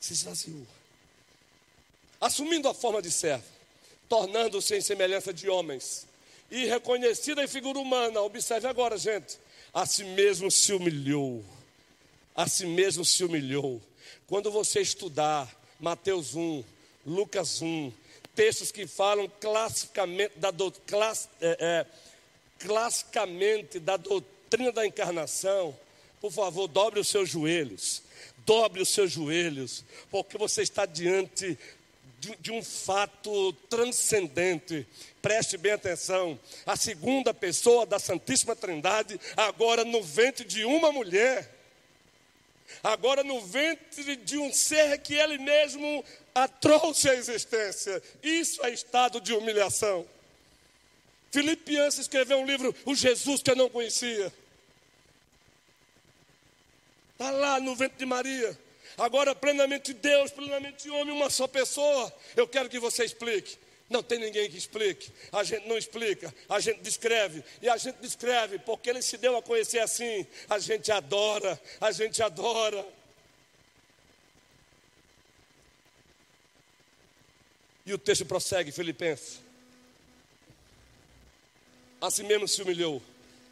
Se esvaziou. Assumindo a forma de servo, tornando-se em semelhança de homens, e reconhecida em figura humana, observe agora, gente, a si mesmo se humilhou. A si mesmo se humilhou. Quando você estudar Mateus 1, Lucas 1, textos que falam classicamente da, do, class, é, é, classicamente da doutrina da encarnação, por favor, dobre os seus joelhos. Dobre os seus joelhos, porque você está diante de, de um fato transcendente. Preste bem atenção. A segunda pessoa da Santíssima Trindade, agora no ventre de uma mulher agora no ventre de um ser que ele mesmo a trouxe à existência. Isso é estado de humilhação. Filipiança escreveu um livro, O Jesus que eu não conhecia. Está lá no ventre de Maria. Agora, plenamente Deus, plenamente homem, uma só pessoa. Eu quero que você explique. Não tem ninguém que explique. A gente não explica, a gente descreve. E a gente descreve porque ele se deu a conhecer assim. A gente adora, a gente adora. E o texto prossegue, Filipenses. Assim mesmo se humilhou,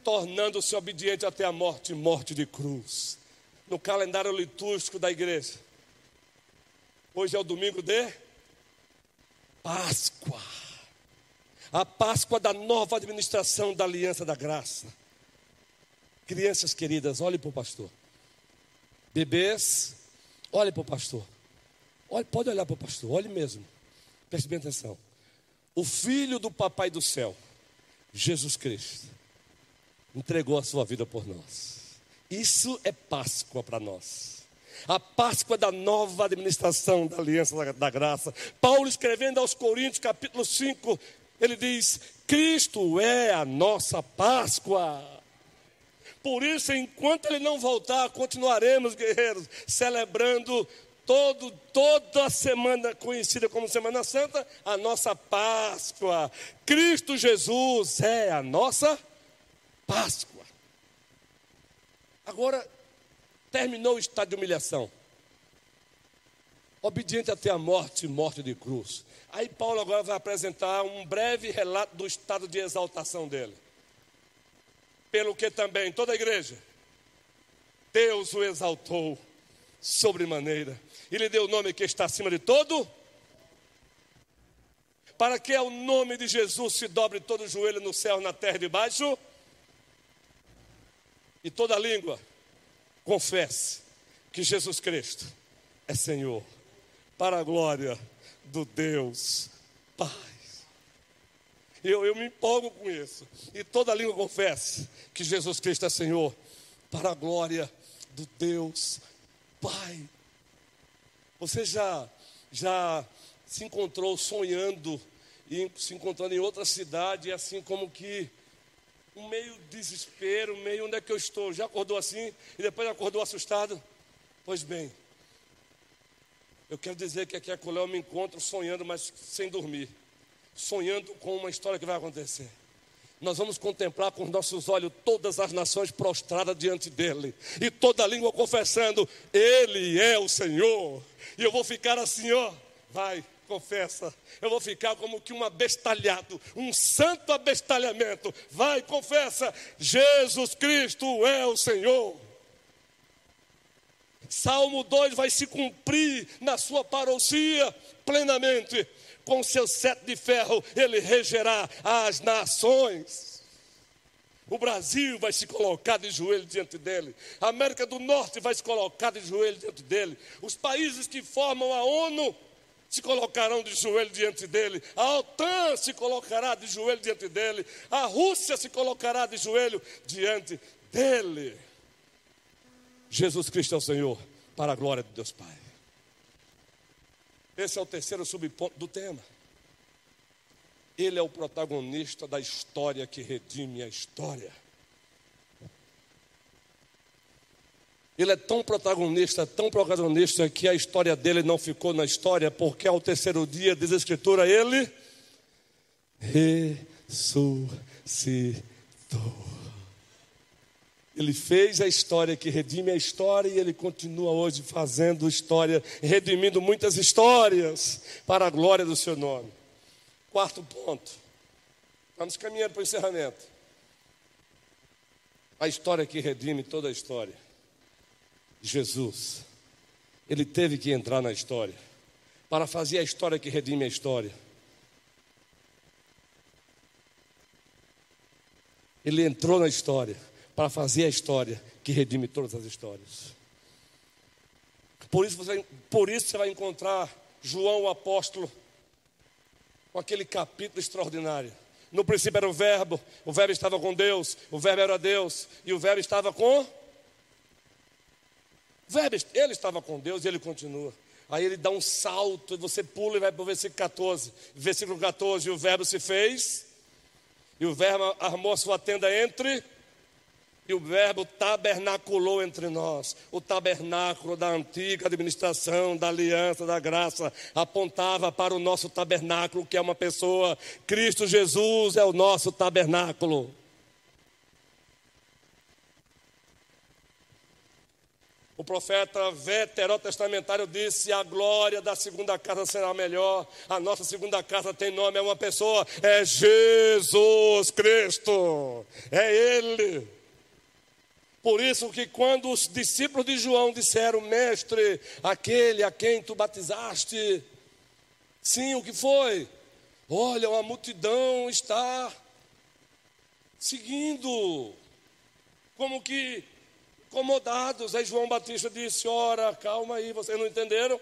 tornando-se obediente até a morte morte de cruz. No calendário litúrgico da igreja. Hoje é o domingo de Páscoa. A Páscoa da nova administração da aliança da graça. Crianças queridas, olhem para o pastor. Bebês, olhem para o pastor. Olhe, pode olhar para o pastor, olhe mesmo. Preste bem atenção. O filho do papai do céu, Jesus Cristo, entregou a sua vida por nós. Isso é Páscoa para nós. A Páscoa da nova administração da aliança da, da graça. Paulo escrevendo aos Coríntios, capítulo 5, ele diz: Cristo é a nossa Páscoa. Por isso, enquanto ele não voltar, continuaremos, guerreiros, celebrando todo, toda a semana conhecida como Semana Santa, a nossa Páscoa. Cristo Jesus é a nossa Páscoa. Agora, terminou o estado de humilhação. Obediente até a morte, morte de cruz. Aí Paulo agora vai apresentar um breve relato do estado de exaltação dele. Pelo que também toda a igreja, Deus o exaltou sobremaneira e lhe deu o nome que está acima de todo, para que ao nome de Jesus se dobre todo o joelho no céu, na terra e debaixo, e toda língua confesse que Jesus Cristo é Senhor, para a glória do Deus Pai. Eu, eu me empolgo com isso. E toda língua confessa que Jesus Cristo é Senhor, para a glória do Deus Pai. Você já, já se encontrou sonhando e se encontrando em outra cidade, assim como que meio desespero, meio onde é que eu estou? Já acordou assim e depois acordou assustado? Pois bem, eu quero dizer que aqui a Coléu me encontro sonhando, mas sem dormir, sonhando com uma história que vai acontecer. Nós vamos contemplar com os nossos olhos todas as nações prostradas diante dele, e toda língua confessando: Ele é o Senhor. E eu vou ficar assim, ó, vai, confessa. Eu vou ficar como que um abestalhado, um santo abestalhamento. Vai, confessa. Jesus Cristo é o Senhor. Salmo 2 vai se cumprir na sua parousia plenamente. Com seu sete de ferro, ele regerá as nações. O Brasil vai se colocar de joelho diante dele. A América do Norte vai se colocar de joelho diante dele. Os países que formam a ONU se colocarão de joelho diante dele, a OTAN se colocará de joelho diante dele, a Rússia se colocará de joelho diante dele. Jesus Cristo é o Senhor, para a glória de Deus Pai. Esse é o terceiro subponto do tema. Ele é o protagonista da história que redime a história. Ele é tão protagonista, tão protagonista, que a história dele não ficou na história, porque ao terceiro dia, diz a Escritura, ele ressuscitou. Ele fez a história que redime a história e ele continua hoje fazendo história, redimindo muitas histórias para a glória do seu nome. Quarto ponto. Vamos caminhando para o encerramento. A história que redime toda a história. Jesus, ele teve que entrar na história para fazer a história que redime a história. Ele entrou na história para fazer a história que redime todas as histórias. Por isso você, por isso você vai encontrar João o apóstolo com aquele capítulo extraordinário. No princípio era o verbo, o verbo estava com Deus, o verbo era Deus, e o verbo estava com verbo, ele estava com Deus e ele continua. Aí ele dá um salto, você pula e vai para o versículo 14. Versículo 14, e o verbo se fez, e o verbo armou a sua tenda entre, e o verbo tabernaculou entre nós. O tabernáculo da antiga administração, da aliança, da graça, apontava para o nosso tabernáculo, que é uma pessoa. Cristo Jesus é o nosso tabernáculo. O profeta veterotestamentário disse: A glória da segunda casa será melhor. A nossa segunda casa tem nome, é uma pessoa, é Jesus Cristo, é Ele. Por isso que quando os discípulos de João disseram, mestre, aquele a quem tu batizaste, sim, o que foi? Olha, uma multidão está seguindo, como que incomodados. Aí João Batista disse: Ora, calma aí, vocês não entenderam?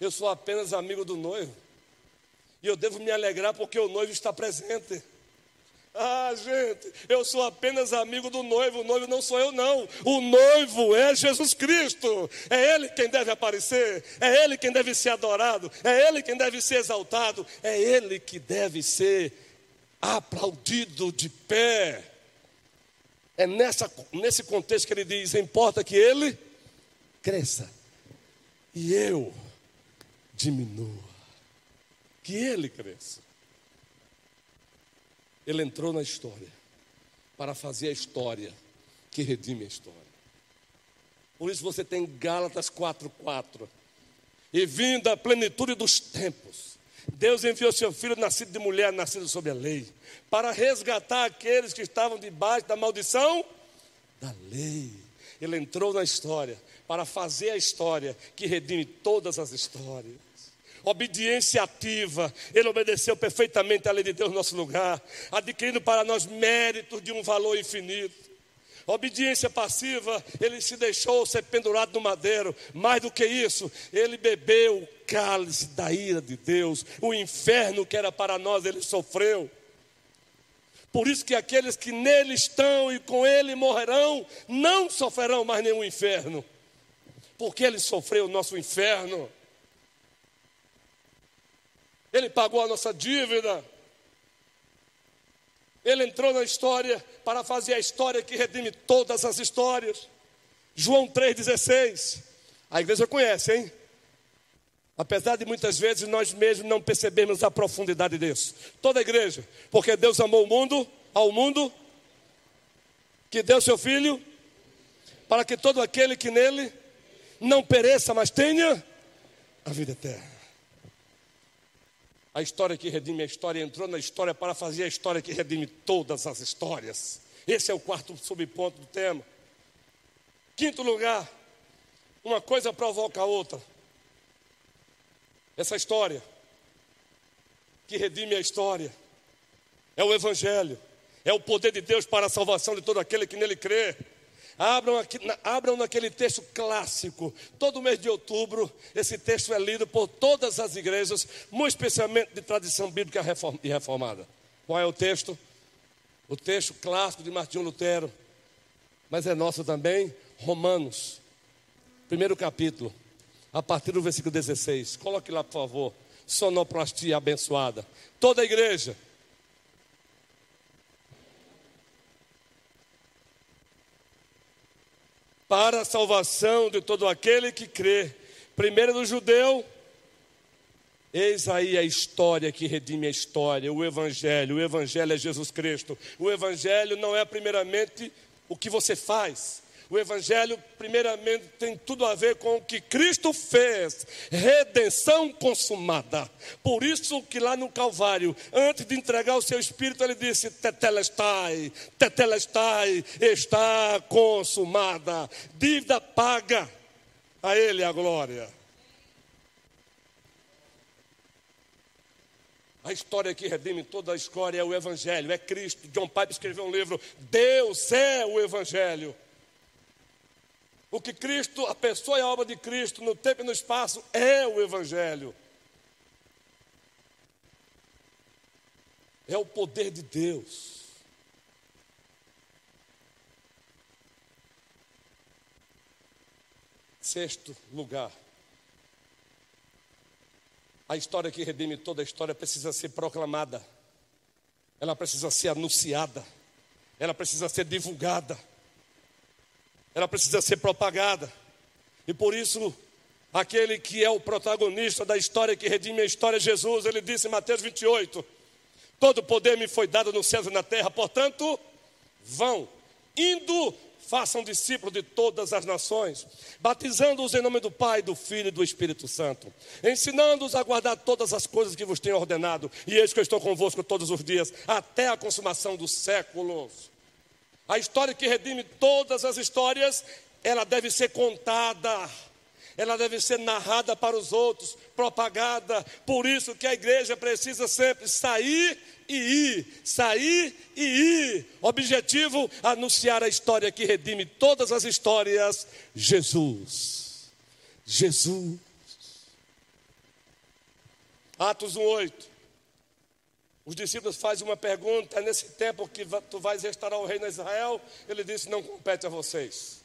Eu sou apenas amigo do noivo. E eu devo me alegrar porque o noivo está presente. Ah, gente, eu sou apenas amigo do noivo, o noivo não sou eu, não. O noivo é Jesus Cristo. É Ele quem deve aparecer, é Ele quem deve ser adorado, é Ele quem deve ser exaltado, é Ele que deve ser aplaudido de pé. É nessa, nesse contexto que ele diz: importa que ele cresça e eu diminua. Que ele cresça. Ele entrou na história para fazer a história que redime a história. Por isso você tem Gálatas 4:4. E vindo a plenitude dos tempos, Deus enviou seu filho, nascido de mulher, nascido sob a lei, para resgatar aqueles que estavam debaixo da maldição da lei. Ele entrou na história para fazer a história que redime todas as histórias. Obediência ativa, ele obedeceu perfeitamente à lei de Deus no nosso lugar, adquirindo para nós méritos de um valor infinito. Obediência passiva, ele se deixou ser pendurado no madeiro. Mais do que isso, ele bebeu o cálice da ira de Deus. O inferno que era para nós, ele sofreu. Por isso que aqueles que nele estão e com ele morrerão, não sofrerão mais nenhum inferno. Porque ele sofreu o nosso inferno. Ele pagou a nossa dívida. Ele entrou na história para fazer a história que redime todas as histórias. João 3,16. A igreja conhece, hein? Apesar de muitas vezes nós mesmos não percebemos a profundidade disso. Toda a igreja, porque Deus amou o mundo, ao mundo, que deu seu filho, para que todo aquele que nele não pereça, mas tenha a vida eterna. A história que redime a história entrou na história para fazer a história que redime todas as histórias. Esse é o quarto subponto do tema. Quinto lugar, uma coisa provoca a outra. Essa história que redime a história é o Evangelho, é o poder de Deus para a salvação de todo aquele que nele crê. Abram, aqui, abram naquele texto clássico. Todo mês de outubro, esse texto é lido por todas as igrejas, muito especialmente de tradição bíblica e reformada. Qual é o texto? O texto clássico de Martinho Lutero, mas é nosso também, Romanos, primeiro capítulo, a partir do versículo 16. Coloque lá, por favor. Sonoplastia abençoada. Toda a igreja para a salvação de todo aquele que crê. Primeiro do judeu, eis aí a história que redime a história, o Evangelho. O Evangelho é Jesus Cristo. O Evangelho não é primeiramente o que você faz, o Evangelho, primeiramente, tem tudo a ver com o que Cristo fez, redenção consumada. Por isso que lá no Calvário, antes de entregar o seu Espírito, ele disse: Tetelestai, Tetelestai, está consumada. Dívida paga, a Ele a glória. A história que redime toda a história é o Evangelho, é Cristo. John Pipe escreveu um livro, Deus é o Evangelho. O que Cristo, a pessoa e a obra de Cristo no tempo e no espaço é o Evangelho. É o poder de Deus. Sexto lugar. A história que redime toda a história precisa ser proclamada. Ela precisa ser anunciada. Ela precisa ser divulgada ela precisa ser propagada. E por isso, aquele que é o protagonista da história que redime a história, Jesus, ele disse em Mateus 28: Todo poder me foi dado no céu e na terra, portanto, vão, indo, façam discípulos de todas as nações, batizando-os em nome do Pai, do Filho e do Espírito Santo, ensinando-os a guardar todas as coisas que vos tenho ordenado, e eis que eu estou convosco todos os dias, até a consumação dos séculos. A história que redime todas as histórias, ela deve ser contada, ela deve ser narrada para os outros, propagada. Por isso que a igreja precisa sempre sair e ir, sair e ir. Objetivo: anunciar a história que redime todas as histórias, Jesus. Jesus. Atos 1:8. Os discípulos fazem uma pergunta: é nesse tempo que tu vais restaurar o reino de Israel? Ele disse: Não compete a vocês.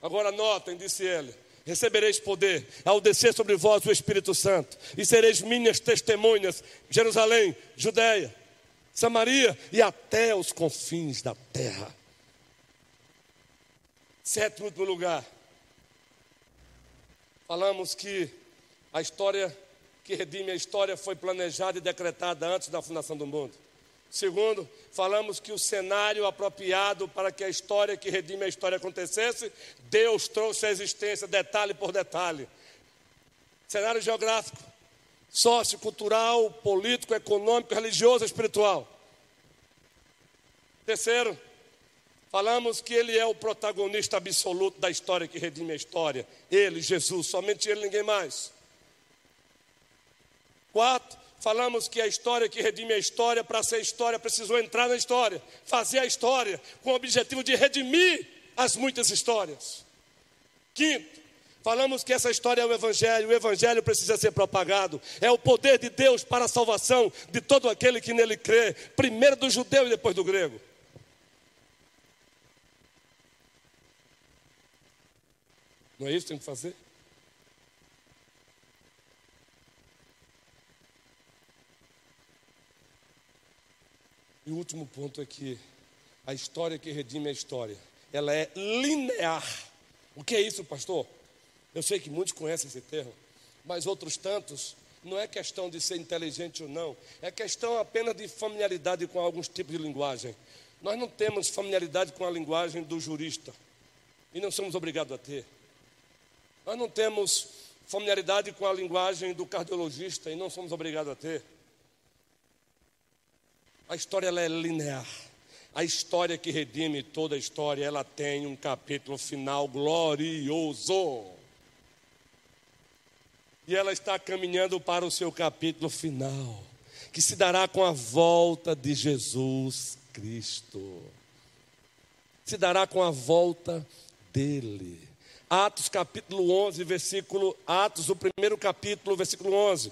Agora notem, disse ele: Recebereis poder ao descer sobre vós o Espírito Santo, e sereis minhas testemunhas, Jerusalém, Judeia, Samaria e até os confins da terra. Sétimo lugar, falamos que a história que redime a história foi planejada e decretada antes da fundação do mundo. Segundo, falamos que o cenário apropriado para que a história que redime a história acontecesse, Deus trouxe à existência detalhe por detalhe. Cenário geográfico, sociocultural, político, econômico, religioso, espiritual. Terceiro, falamos que ele é o protagonista absoluto da história que redime a história. Ele, Jesus, somente ele, ninguém mais. Quatro, Falamos que a história que redime a história, para ser história, precisou entrar na história, fazer a história, com o objetivo de redimir as muitas histórias. Quinto, falamos que essa história é o Evangelho, o Evangelho precisa ser propagado, é o poder de Deus para a salvação de todo aquele que nele crê, primeiro do judeu e depois do grego. Não é isso que tem que fazer? E o último ponto é que a história que redime a história, ela é linear. O que é isso, pastor? Eu sei que muitos conhecem esse termo, mas outros tantos não é questão de ser inteligente ou não, é questão apenas de familiaridade com alguns tipos de linguagem. Nós não temos familiaridade com a linguagem do jurista e não somos obrigados a ter. Nós não temos familiaridade com a linguagem do cardiologista e não somos obrigados a ter. A história ela é linear. A história que redime toda a história, ela tem um capítulo final glorioso. E ela está caminhando para o seu capítulo final, que se dará com a volta de Jesus Cristo. Se dará com a volta dele. Atos capítulo 11, versículo Atos, o primeiro capítulo, versículo 11.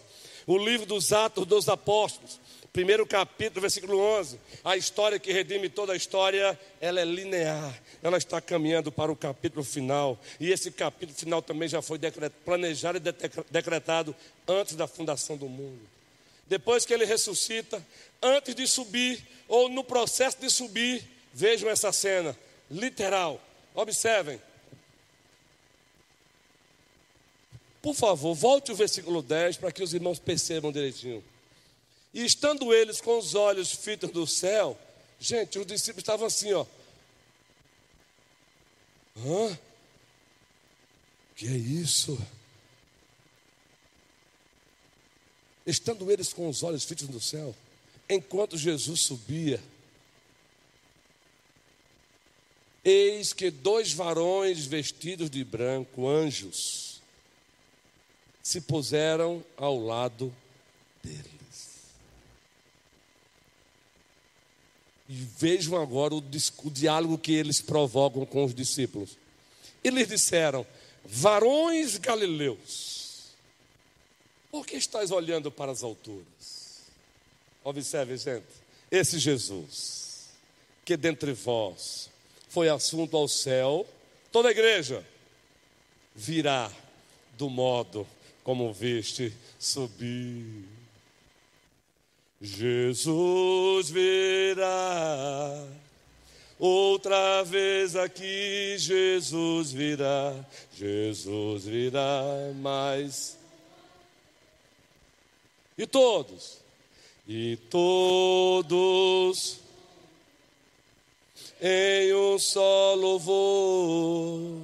O livro dos Atos dos Apóstolos, primeiro capítulo, versículo 11. A história que redime toda a história, ela é linear. Ela está caminhando para o capítulo final. E esse capítulo final também já foi planejado e decretado antes da fundação do mundo. Depois que ele ressuscita, antes de subir, ou no processo de subir, vejam essa cena, literal. Observem. Por favor, volte o versículo 10 para que os irmãos percebam direitinho. E estando eles com os olhos fitos do céu, gente, os discípulos estavam assim, ó. Hã? Que é isso? Estando eles com os olhos fitos no céu, enquanto Jesus subia, eis que dois varões vestidos de branco, anjos, se puseram ao lado deles. E vejam agora o, o diálogo que eles provocam com os discípulos. Eles disseram: Varões galileus, por que estás olhando para as alturas? Observe, gente, esse Jesus, que dentre vós foi assunto ao céu, toda a igreja virá do modo como viste subir. Jesus virá. Outra vez aqui Jesus virá, Jesus virá mais. E todos, e todos em um só louvor,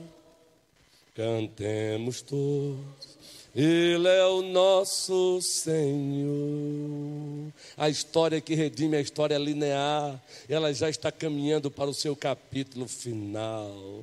cantemos todos ele é o nosso Senhor. A história que redime a história linear, ela já está caminhando para o seu capítulo final.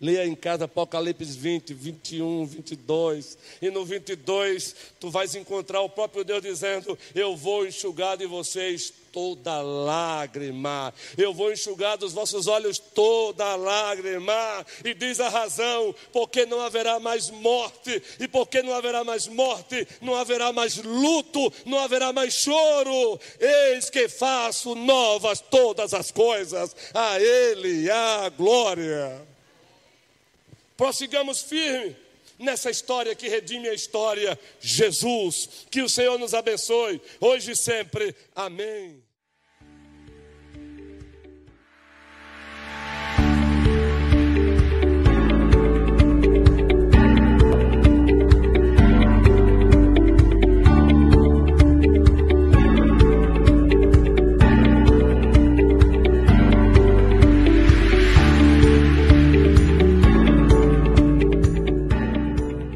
Leia em casa Apocalipse 20, 21, 22. E no 22, tu vais encontrar o próprio Deus dizendo: Eu vou enxugar de vocês toda lágrima. Eu vou enxugar dos vossos olhos toda lágrima. E diz a razão: porque não haverá mais morte. E porque não haverá mais morte, não haverá mais luto, não haverá mais choro. Eis que faço novas todas as coisas. A Ele a glória. Prossigamos firme nessa história que redime a história, Jesus. Que o Senhor nos abençoe, hoje e sempre. Amém.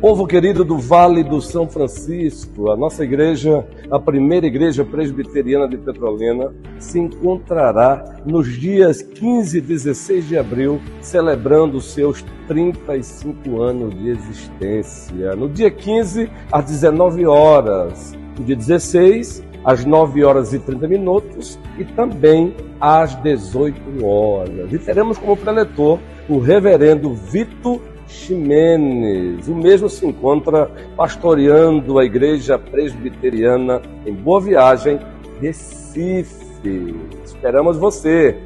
Povo querido do Vale do São Francisco, a nossa igreja, a primeira igreja presbiteriana de Petrolina, se encontrará nos dias 15 e 16 de abril, celebrando seus 35 anos de existência. No dia 15, às 19 horas, no dia 16, às 9 horas e 30 minutos e também às 18 horas. E teremos como preletor o reverendo Vito Ximenes. O mesmo se encontra pastoreando a igreja presbiteriana em Boa Viagem, Recife. Esperamos você.